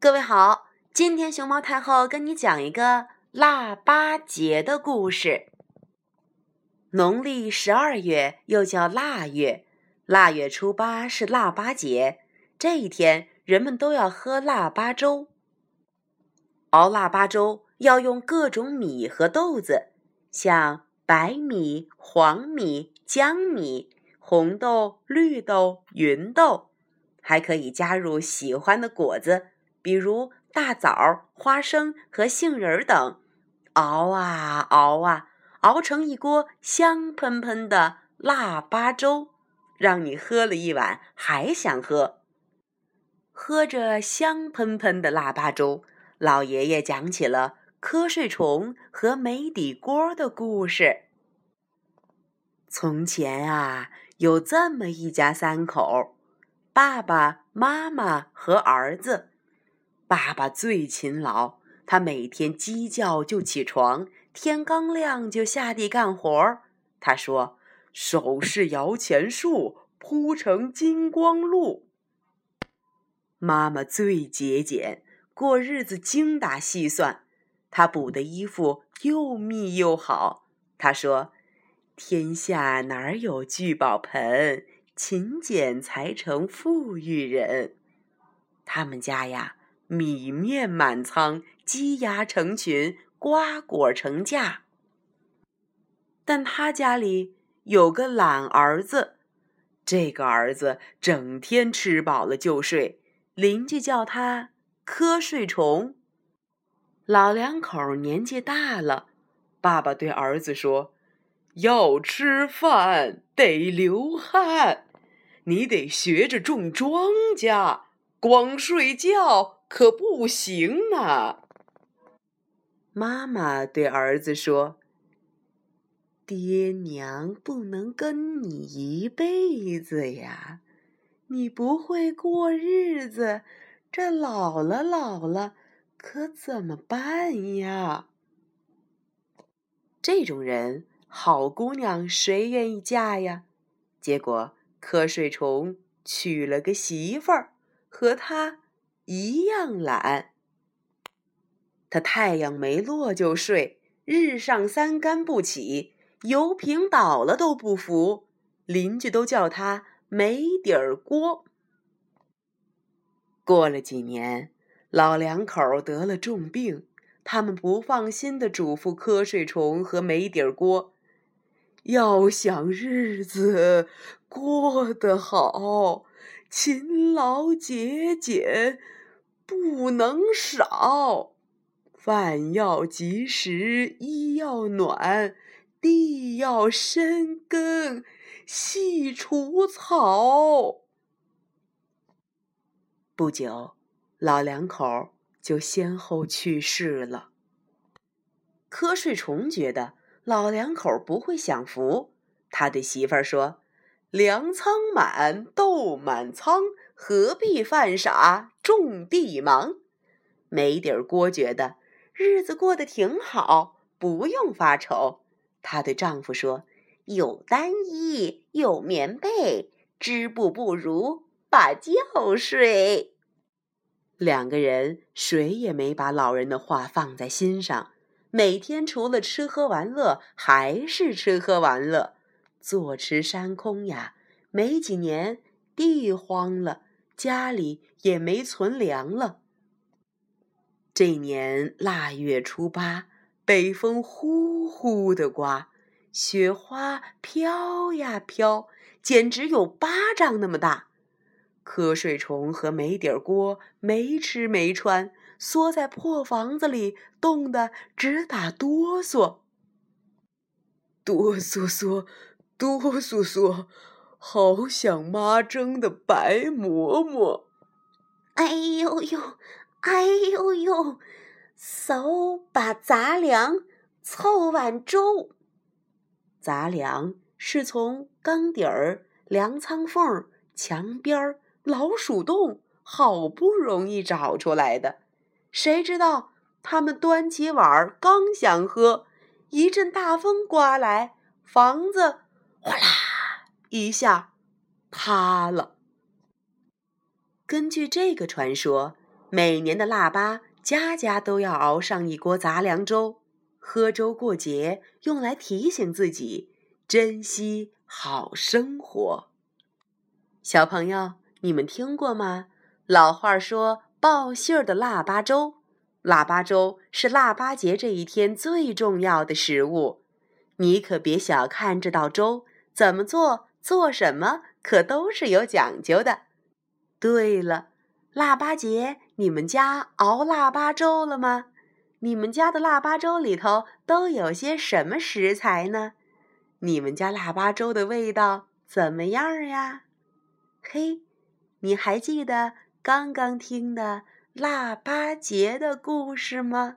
各位好，今天熊猫太后跟你讲一个腊八节的故事。农历十二月又叫腊月，腊月初八是腊八节。这一天，人们都要喝腊八粥。熬腊八粥要用各种米和豆子，像白米、黄米、江米、红豆、绿豆、芸豆，还可以加入喜欢的果子。比如大枣、花生和杏仁等，熬啊熬啊，熬成一锅香喷喷的腊八粥，让你喝了一碗还想喝。喝着香喷喷的腊八粥，老爷爷讲起了瞌睡虫和煤底锅的故事。从前啊，有这么一家三口，爸爸妈妈和儿子。爸爸最勤劳，他每天鸡叫就起床，天刚亮就下地干活儿。他说：“手是摇钱树，铺成金光路。”妈妈最节俭，过日子精打细算。她补的衣服又密又好。她说：“天下哪有聚宝盆？勤俭才成富裕人。”他们家呀。米面满仓，鸡鸭成群，瓜果成架。但他家里有个懒儿子，这个儿子整天吃饱了就睡，邻居叫他瞌睡虫。老两口年纪大了，爸爸对儿子说：“要吃饭得流汗，你得学着种庄稼，光睡觉。”可不行啊！妈妈对儿子说：“爹娘不能跟你一辈子呀，你不会过日子，这老了老了可怎么办呀？”这种人，好姑娘谁愿意嫁呀？结果瞌睡虫娶了个媳妇儿，和他。一样懒，他太阳没落就睡，日上三竿不起，油瓶倒了都不扶，邻居都叫他没底儿锅。过了几年，老两口得了重病，他们不放心的嘱咐瞌睡虫和没底儿锅，要想日子过得好，勤劳节俭。不能少，饭要及时，衣要暖，地要深耕，细除草。不久，老两口就先后去世了。瞌睡虫觉得老两口不会享福，他对媳妇儿说：“粮仓满，豆满仓。”何必犯傻种地忙？没底儿锅觉得日子过得挺好，不用发愁。她对丈夫说：“有单衣，有棉被，织布不如把觉睡。”两个人谁也没把老人的话放在心上，每天除了吃喝玩乐，还是吃喝玩乐。坐吃山空呀，没几年地荒了。家里也没存粮了。这年腊月初八，北风呼呼的刮，雪花飘呀飘，简直有巴掌那么大。瞌睡虫和没底儿锅没吃没穿，缩在破房子里，冻得直打哆嗦。哆嗦嗦，哆嗦嗦。好想妈蒸的白馍馍！哎呦呦，哎呦呦，扫把杂粮，凑碗粥。杂粮是从缸底儿、粮仓缝、墙边、老鼠洞好不容易找出来的。谁知道他们端起碗刚想喝，一阵大风刮来，房子哗啦。一下塌了。根据这个传说，每年的腊八，家家都要熬上一锅杂粮粥，喝粥过节，用来提醒自己珍惜好生活。小朋友，你们听过吗？老话说“报信儿的腊八粥”，腊八粥是腊八节这一天最重要的食物。你可别小看这道粥，怎么做，做什么，可都是有讲究的。对了，腊八节你们家熬腊八粥了吗？你们家的腊八粥里头都有些什么食材呢？你们家腊八粥的味道怎么样呀？嘿，你还记得刚刚听的腊八节的故事吗？